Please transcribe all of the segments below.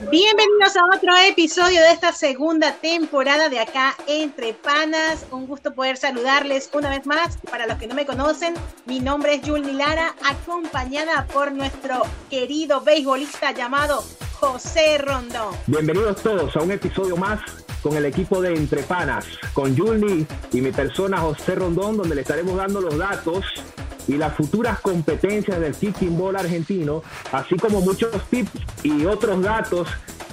Bienvenidos a otro episodio de esta segunda temporada de acá entre panas. Un gusto poder saludarles una vez más. Para los que no me conocen, mi nombre es Yulni Lara, acompañada por nuestro querido beisbolista llamado José Rondón. Bienvenidos todos a un episodio más con el equipo de Entre Panas, con Yulni y mi persona José Rondón, donde le estaremos dando los datos y las futuras competencias del kicking ball argentino, así como muchos tips y otros datos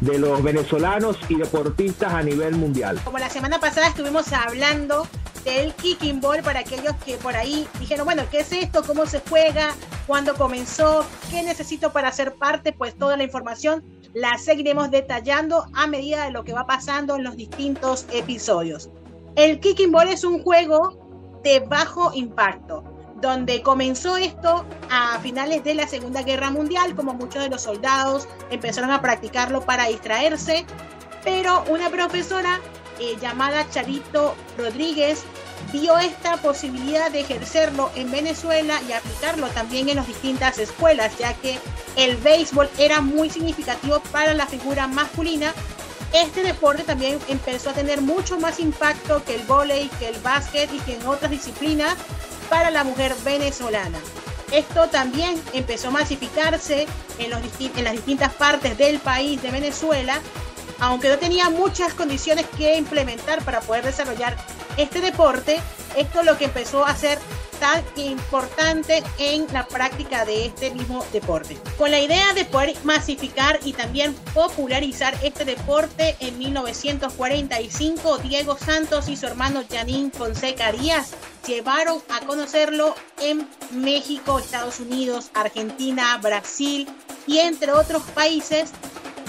de los venezolanos y deportistas a nivel mundial. Como la semana pasada estuvimos hablando del kicking ball para aquellos que por ahí dijeron, bueno, ¿qué es esto? ¿Cómo se juega? ¿Cuándo comenzó? ¿Qué necesito para ser parte? Pues toda la información la seguiremos detallando a medida de lo que va pasando en los distintos episodios. El kicking ball es un juego de bajo impacto donde comenzó esto a finales de la Segunda Guerra Mundial, como muchos de los soldados empezaron a practicarlo para distraerse, pero una profesora eh, llamada Charito Rodríguez vio esta posibilidad de ejercerlo en Venezuela y aplicarlo también en las distintas escuelas, ya que el béisbol era muy significativo para la figura masculina. Este deporte también empezó a tener mucho más impacto que el vóley, que el básquet y que en otras disciplinas para la mujer venezolana. Esto también empezó a masificarse en, los las distintas partes del país de Venezuela, aunque no tenía muchas condiciones que implementar para poder desarrollar este deporte, esto lo que empezó a hacer tan importante en la práctica de este mismo deporte. Con la idea de poder masificar y también popularizar este deporte en 1945, Diego Santos y su hermano Janine Fonseca Arias llevaron a conocerlo en México, Estados Unidos, Argentina, Brasil y entre otros países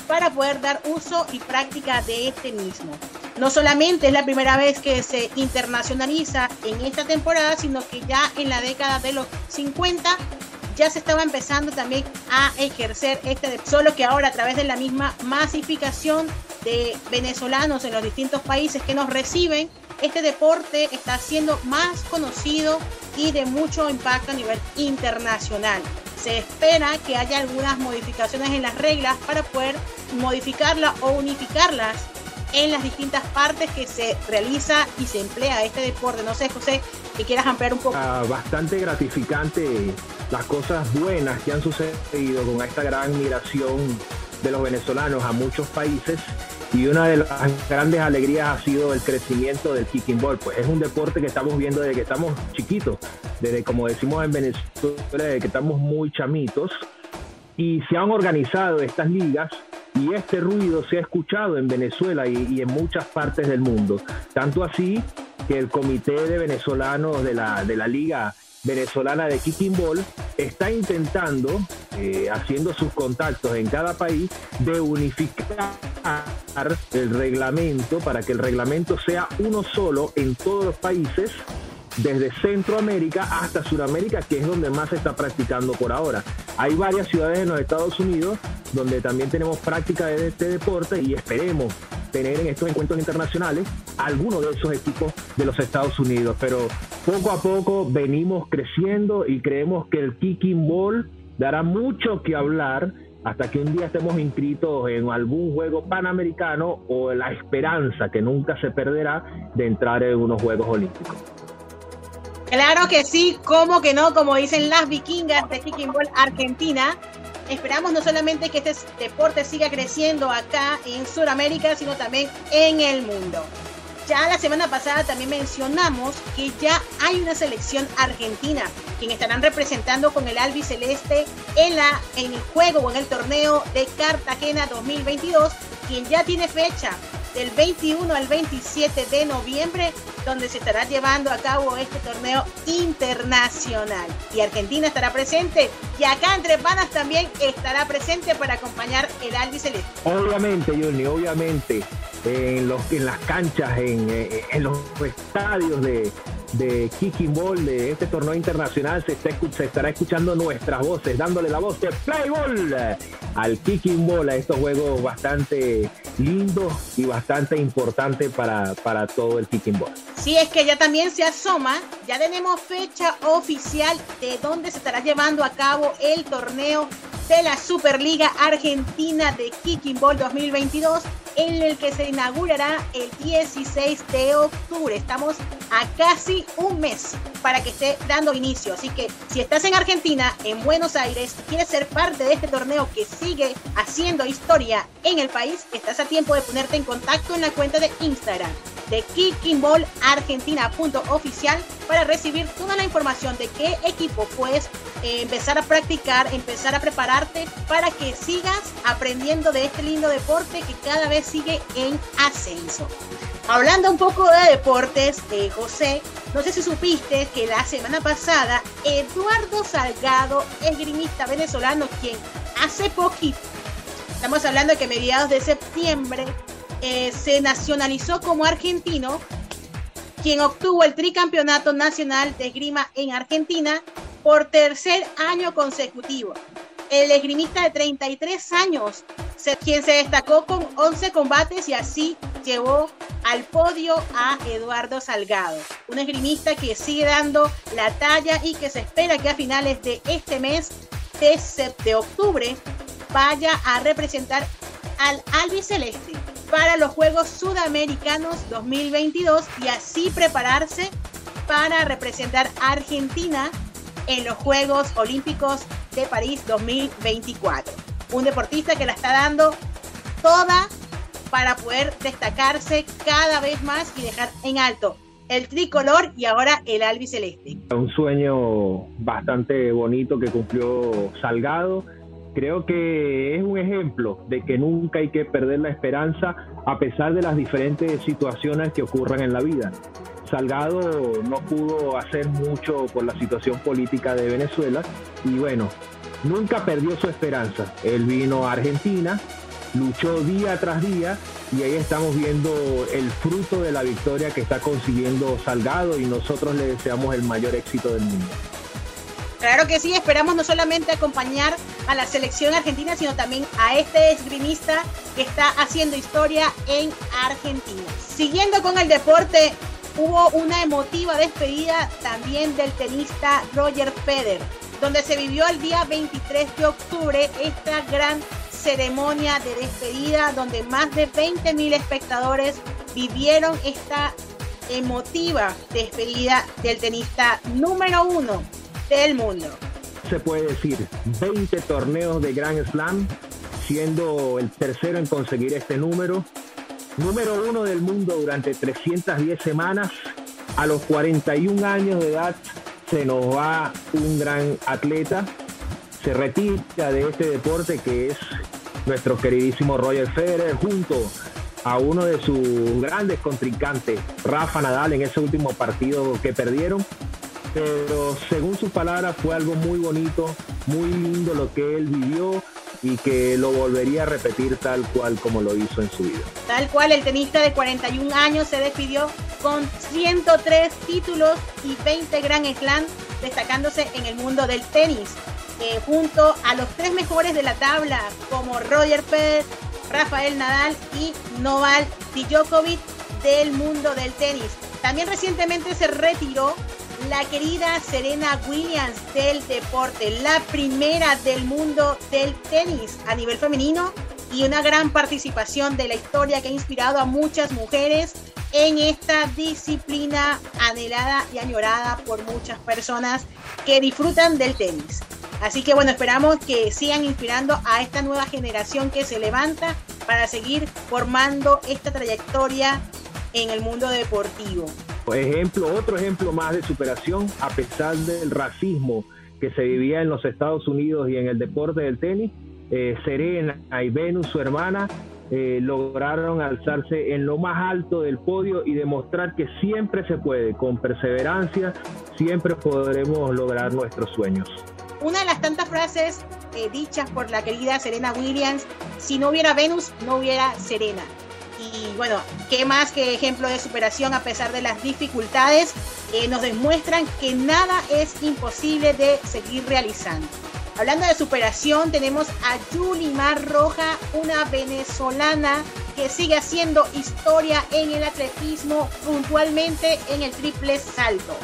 para poder dar uso y práctica de este mismo. No solamente es la primera vez que se internacionaliza en esta temporada, sino que ya en la década de los 50 ya se estaba empezando también a ejercer este, solo que ahora a través de la misma masificación de venezolanos en los distintos países que nos reciben, este deporte está siendo más conocido y de mucho impacto a nivel internacional. Se espera que haya algunas modificaciones en las reglas para poder modificarlas o unificarlas en las distintas partes que se realiza y se emplea este deporte. No sé, José, que quieras ampliar un poco. Ah, bastante gratificante las cosas buenas que han sucedido con esta gran migración de los venezolanos a muchos países y una de las grandes alegrías ha sido el crecimiento del kicking ball. Pues es un deporte que estamos viendo desde que estamos chiquitos, desde como decimos en Venezuela, desde que estamos muy chamitos. Y se han organizado estas ligas y este ruido se ha escuchado en Venezuela y, en muchas partes del mundo. Tanto así que el comité de venezolanos de la, de la Liga Venezolana de Kicking Ball está intentando, eh, haciendo sus contactos en cada país, de unificar el reglamento para que el reglamento sea uno solo en todos los países desde Centroamérica hasta Sudamérica, que es donde más se está practicando por ahora. Hay varias ciudades en los Estados Unidos donde también tenemos práctica de este deporte y esperemos tener en estos encuentros internacionales algunos de esos equipos de los Estados Unidos. Pero poco a poco venimos creciendo y creemos que el kicking ball dará mucho que hablar hasta que un día estemos inscritos en algún juego panamericano o la esperanza que nunca se perderá de entrar en unos Juegos Olímpicos. Claro que sí, como que no, como dicen las vikingas de Kicking Ball Argentina. Esperamos no solamente que este deporte siga creciendo acá en Sudamérica, sino también en el mundo. Ya la semana pasada también mencionamos que ya hay una selección argentina, quien estarán representando con el albiceleste en, la, en el juego o en el torneo de Cartagena 2022, quien ya tiene fecha del 21 al 27 de noviembre, donde se estará llevando a cabo este torneo internacional. Y Argentina estará presente y acá entre panas también estará presente para acompañar el Celeste. Obviamente, Johnny, obviamente, en, los, en las canchas, en, eh, en los estadios de, de Kicking Ball, de este torneo internacional, se, se estará escuchando nuestras voces, dándole la voz de Play Ball al Kicking Ball, a estos juegos bastante lindos y bastante importantes para, para todo el Kicking Ball. Sí, es que ya también se asoma, ya tenemos fecha oficial de dónde se estará llevando a cabo el torneo de la Superliga Argentina de Kicking Ball 2022 en el que se inaugurará el 16 de octubre. Estamos a casi un mes para que esté dando inicio. Así que si estás en Argentina, en Buenos Aires, quieres ser parte de este torneo que sigue haciendo historia en el país, estás a tiempo de ponerte en contacto en la cuenta de Instagram de kickingballargentina.oficial para recibir toda la información de qué equipo puedes eh, empezar a practicar, empezar a prepararte para que sigas aprendiendo de este lindo deporte que cada vez sigue en ascenso. Hablando un poco de deportes, eh, José, no sé si supiste que la semana pasada Eduardo Salgado, esgrimista venezolano, quien hace poquito, estamos hablando de que mediados de septiembre, eh, se nacionalizó como argentino, quien obtuvo el tricampeonato nacional de esgrima en Argentina por tercer año consecutivo. El esgrimista de 33 años, quien se destacó con 11 combates y así llevó al podio a Eduardo Salgado, un esgrimista que sigue dando la talla y que se espera que a finales de este mes de, de octubre vaya a representar al albiceleste para los Juegos Sudamericanos 2022 y así prepararse para representar a Argentina en los Juegos Olímpicos de París 2024. Un deportista que la está dando toda para poder destacarse cada vez más y dejar en alto el tricolor y ahora el albiceleste. Un sueño bastante bonito que cumplió Salgado creo que es un ejemplo de que nunca hay que perder la esperanza a pesar de las diferentes situaciones que ocurran en la vida. Salgado no pudo hacer mucho por la situación política de Venezuela y bueno, nunca perdió su esperanza. Él vino a Argentina, luchó día tras día y ahí estamos viendo el fruto de la victoria que está consiguiendo Salgado y nosotros le deseamos el mayor éxito del mundo. Claro que sí, esperamos no solamente acompañar a la selección argentina, sino también a este esgrimista que está haciendo historia en Argentina. Siguiendo con el deporte, hubo una emotiva despedida también del tenista Roger Federer, donde se vivió el día 23 de octubre esta gran ceremonia de despedida donde más de 20 mil espectadores vivieron esta emotiva despedida del tenista número uno del mundo. Se puede decir 20 torneos de Grand Slam, siendo el tercero en conseguir este número. Número uno del mundo durante 310 semanas. A los 41 años de edad se nos va un gran atleta. Se retira de este deporte que es nuestro queridísimo Roger Federer junto a uno de sus grandes contrincantes, Rafa Nadal, en ese último partido que perdieron pero según sus palabras fue algo muy bonito, muy lindo lo que él vivió y que lo volvería a repetir tal cual como lo hizo en su vida. Tal cual, el tenista de 41 años se despidió con 103 títulos y 20 Grand Slam, destacándose en el mundo del tenis, eh, junto a los tres mejores de la tabla, como Roger Federer, Rafael Nadal y Novak Djokovic del mundo del tenis. También recientemente se retiró la querida Serena Williams del deporte, la primera del mundo del tenis a nivel femenino y una gran participación de la historia que ha inspirado a muchas mujeres en esta disciplina anhelada y añorada por muchas personas que disfrutan del tenis. Así que bueno, esperamos que sigan inspirando a esta nueva generación que se levanta para seguir formando esta trayectoria en el mundo deportivo. Ejemplo, otro ejemplo más de superación a pesar del racismo que se vivía en los Estados Unidos y en el deporte del tenis. Eh, Serena y Venus, su hermana, eh, lograron alzarse en lo más alto del podio y demostrar que siempre se puede, con perseverancia, siempre podremos lograr nuestros sueños. Una de las tantas frases eh, dichas por la querida Serena Williams, si no hubiera Venus, no hubiera Serena. Y bueno, qué más que ejemplo de superación a pesar de las dificultades, eh, nos demuestran que nada es imposible de seguir realizando. Hablando de superación, tenemos a Yulimar Roja, una venezolana que sigue haciendo historia en el atletismo, puntualmente en el triple salto.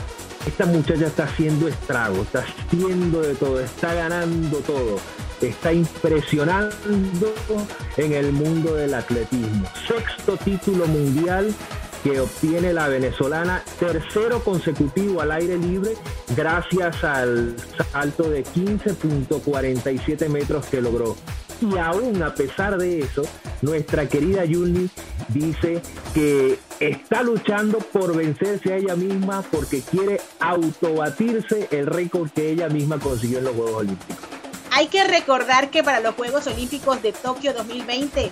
Esta muchacha está haciendo estrago, está haciendo de todo, está ganando todo está impresionando en el mundo del atletismo. Sexto título mundial que obtiene la venezolana, tercero consecutivo al aire libre, gracias al salto de 15.47 metros que logró. Y aún a pesar de eso, nuestra querida Yuli dice que está luchando por vencerse a ella misma porque quiere autobatirse el récord que ella misma consiguió en los Juegos Olímpicos. Hay que recordar que para los Juegos Olímpicos de Tokio 2020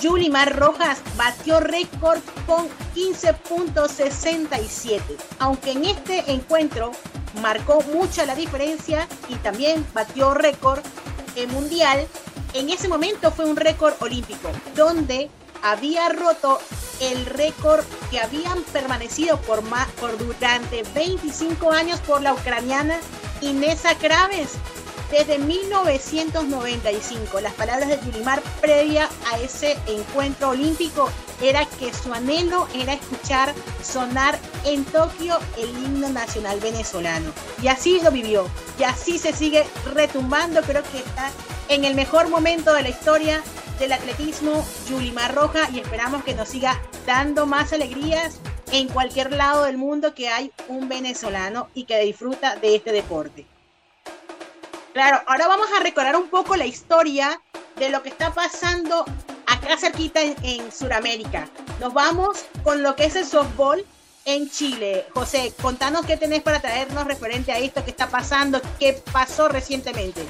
Yulimar Rojas batió récord con 15.67, aunque en este encuentro marcó mucha la diferencia y también batió récord en mundial. En ese momento fue un récord olímpico, donde había roto el récord que habían permanecido por, durante 25 años por la ucraniana Inesa Kraves desde 1995. Las palabras de Yulimar previa a ese encuentro olímpico era que su anhelo era escuchar sonar en Tokio el himno nacional venezolano. Y así lo vivió. Y así se sigue retumbando. Creo que está en el mejor momento de la historia del atletismo Yulimar Roja y esperamos que nos siga dando más alegrías en cualquier lado del mundo que hay un venezolano y que disfruta de este deporte. Claro, ahora vamos a recordar un poco la historia de lo que está pasando acá cerquita en, Sudamérica. Nos vamos con lo que es el softball en Chile. José, contanos qué tenés para traernos referente a esto que está pasando, qué pasó recientemente.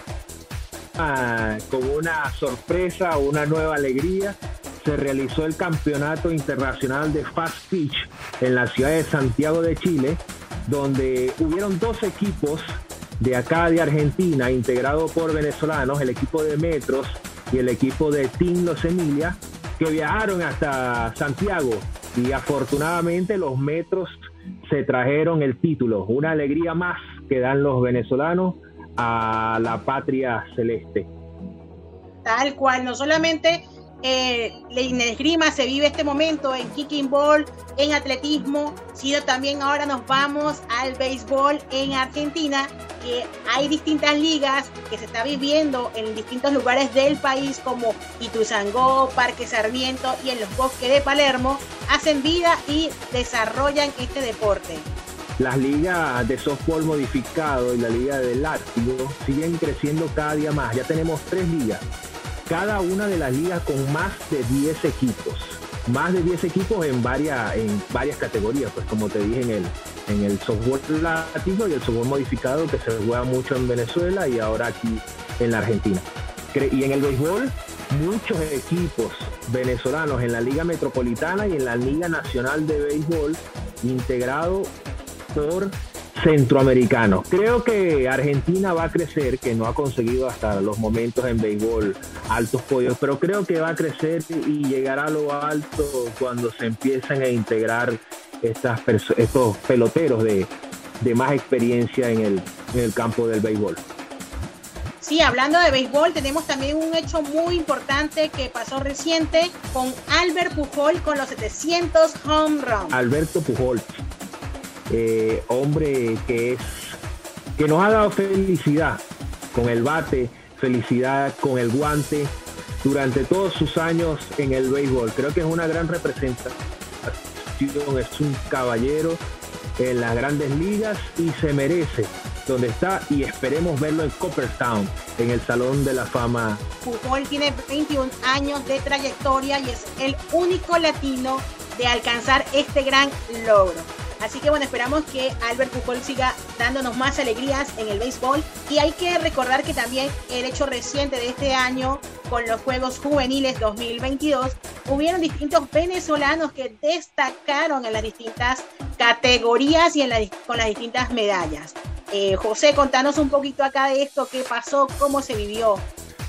Ah, con una sorpresa, una nueva alegría, se realizó el Campeonato Internacional de Fast Pitch en la ciudad de Santiago de Chile, donde hubieron dos equipos de acá de Argentina, integrado por venezolanos, el equipo de Metros y el equipo de Team Los Emilia, que viajaron hasta Santiago y afortunadamente los Metros se trajeron el título, una alegría más que dan los venezolanos a la patria celeste. Tal cual, no solamente eh, en esgrima se vive este momento en kicking ball, en atletismo, sino también ahora nos vamos al béisbol en Argentina, que hay distintas ligas que se está viviendo en distintos lugares del país como Ituzangó, Parque Sarmiento y en los bosques de Palermo, hacen vida y desarrollan este deporte. Las ligas de softball modificado y la liga de látigo siguen creciendo cada día más. Ya tenemos tres ligas cada una de las ligas con más de 10 equipos. Más de 10 equipos en varias, en varias categorías, pues como te dije en el, en el software latino y el software modificado que se juega mucho en Venezuela y ahora aquí en la Argentina. Y en el béisbol, muchos equipos venezolanos en la Liga Metropolitana y en la Liga Nacional de Béisbol integrado por centroamericanos. Creo que Argentina va a crecer, que no ha conseguido hasta los momentos en béisbol altos podios, pero creo que va a crecer y llegará a lo alto cuando se empiecen a integrar estas estos peloteros de, más experiencia en el, en el campo del béisbol. Sí, hablando de béisbol, tenemos también un hecho muy importante que pasó reciente con Albert Pujol con los 700 home runs. Alberto Pujol, eh, hombre que es que nos ha dado felicidad con el bate, felicidad con el guante durante todos sus años en el béisbol. Creo que es una gran representación, es un caballero en las grandes ligas y se merece donde está y esperemos verlo en Coppertown, en el Salón de la Fama. Pujol tiene 21 años de trayectoria y es el único latino de alcanzar este gran logro. Así que bueno, esperamos que Albert Pujol siga dándonos más alegrías en el béisbol. Y hay que recordar que también el hecho reciente de este año con los Juegos Juveniles 2022, hubieron distintos venezolanos que destacaron en las distintas categorías y en con las distintas medallas. Eh, José, contanos un poquito acá de esto, qué pasó, cómo se vivió.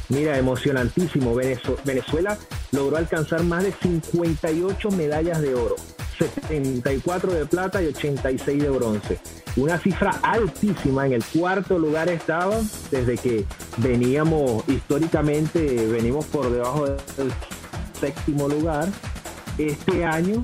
Mira, emocionantísimo. Venezuela logró alcanzar más de 58 medallas de oro 74 de plata y 86 de bronce. Una cifra altísima, en el cuarto lugar estaba desde que veníamos históricamente, venimos por debajo del séptimo lugar. Este año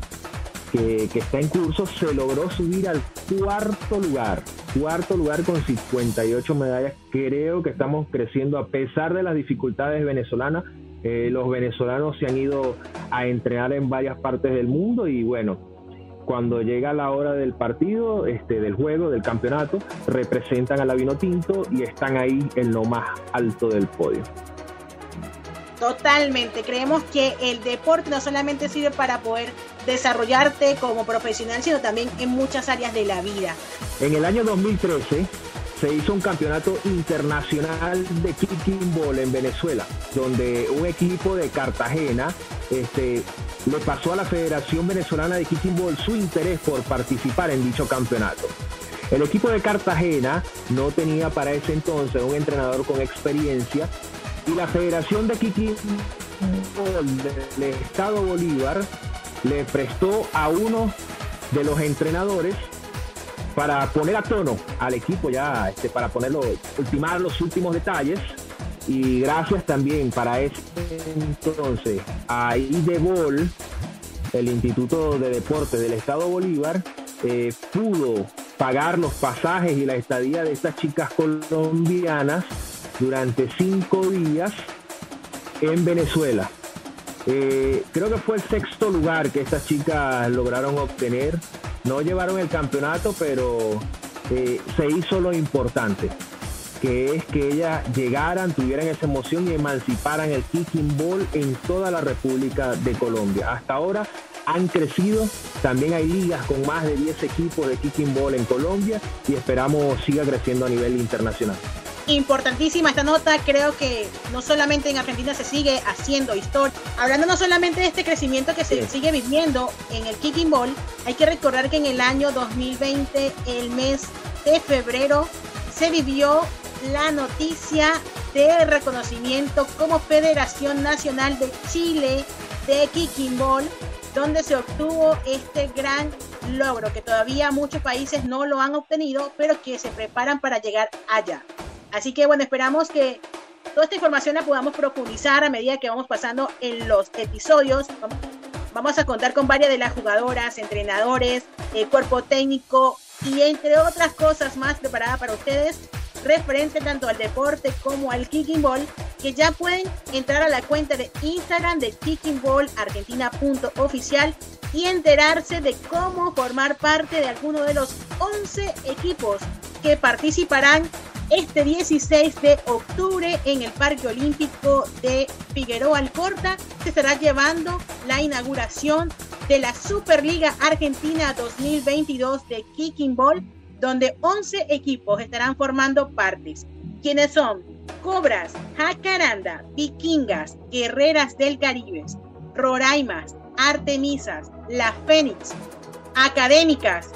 que, que está en curso se logró subir al cuarto lugar cuarto lugar con 58 medallas. Creo que estamos creciendo a pesar de las dificultades venezolanas. Eh, los venezolanos se han ido a entrenar en varias partes del mundo y bueno, cuando llega la hora del partido, este, del juego, del campeonato, representan a la Vino Tinto y están ahí en lo más alto del podio. Totalmente. Creemos que el deporte no solamente sirve para poder desarrollarte como profesional, sino también en muchas áreas de la vida. En el año 2013 se hizo un campeonato internacional de kicking ball en Venezuela, donde un equipo de Cartagena este, le pasó a la Federación Venezolana de Kicking Ball su interés por participar en dicho campeonato. El equipo de Cartagena no tenía para ese entonces un entrenador con experiencia y la Federación de Kicking del Estado Bolívar le prestó a uno de los entrenadores para poner a tono al equipo ya, este, para ponerlo, ultimar los últimos detalles. Y gracias también para ese entonces a IDEBOL, el Instituto de Deportes del Estado Bolívar, eh, pudo pagar los pasajes y la estadía de estas chicas colombianas durante cinco días en Venezuela. Eh, creo que fue el sexto lugar que estas chicas lograron obtener. No llevaron el campeonato, pero eh, se hizo lo importante, que es que ellas llegaran, tuvieran esa emoción y emanciparan el kicking ball en toda la República de Colombia. Hasta ahora han crecido, también hay ligas con más de 10 equipos de kicking ball en Colombia y esperamos siga creciendo a nivel internacional importantísima esta nota. Creo que no solamente en Argentina se sigue haciendo historia. Hablando no solamente de este crecimiento que se sigue viviendo en el kicking ball, hay que recordar que en el año 2020, el mes de febrero, se vivió la noticia de reconocimiento como Federación Nacional de Chile de Kicking Ball, donde se obtuvo este gran logro que todavía muchos países no lo han obtenido, pero que se preparan para llegar allá. Así que bueno, esperamos que toda esta información la podamos profundizar a medida que vamos pasando en los episodios. Vamos a contar con varias de las jugadoras, entrenadores, el cuerpo técnico y entre otras cosas más preparadas para ustedes referente tanto al deporte como al kicking ball, que ya pueden entrar a la cuenta de Instagram de kickingballargentina.oficial y enterarse de cómo formar parte de alguno de los 11 equipos que participarán este 16 de octubre en el Parque Olímpico de Figueroa Alcorta se estará llevando la inauguración de la Superliga Argentina 2022 de Kicking Ball, donde 11 equipos estarán formando partes. quienes son? Cobras, Jacaranda, Vikingas, Guerreras del Caribe, Roraimas, Artemisas, La Fénix, Académicas,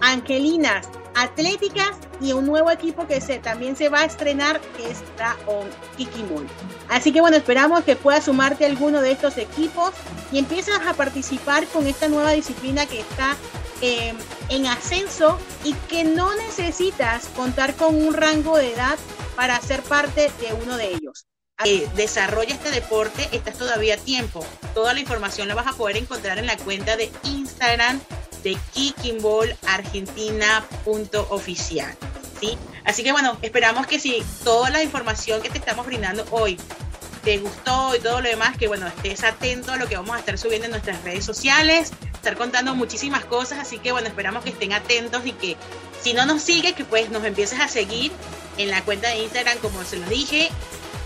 Angelinas, Atléticas y un nuevo equipo que se, también se va a estrenar, que es on Kikimul. Así que bueno, esperamos que puedas sumarte a alguno de estos equipos y empiezas a participar con esta nueva disciplina que está em, en ascenso y que no necesitas contar con un rango de edad para ser parte de uno de ellos. Eh, desarrolla este deporte, estás todavía a tiempo. Toda la información la vas a poder encontrar en la cuenta de Instagram de kickingballargentina.oficial. ¿sí? Así que bueno, esperamos que si toda la información que te estamos brindando hoy te gustó y todo lo demás, que bueno, estés atento a lo que vamos a estar subiendo en nuestras redes sociales, estar contando muchísimas cosas, así que bueno, esperamos que estén atentos y que si no nos sigue, que pues nos empieces a seguir en la cuenta de Instagram, como se lo dije,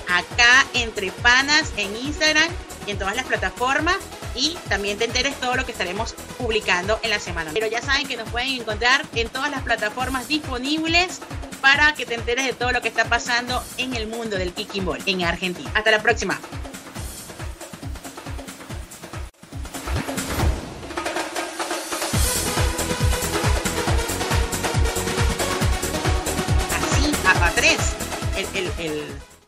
acá entre panas en Instagram y en todas las plataformas y también te enteres todo lo que estaremos publicando en la semana. Pero ya saben que nos pueden encontrar en todas las plataformas disponibles para que te enteres de todo lo que está pasando en el mundo del kicking ball en Argentina. Hasta la próxima.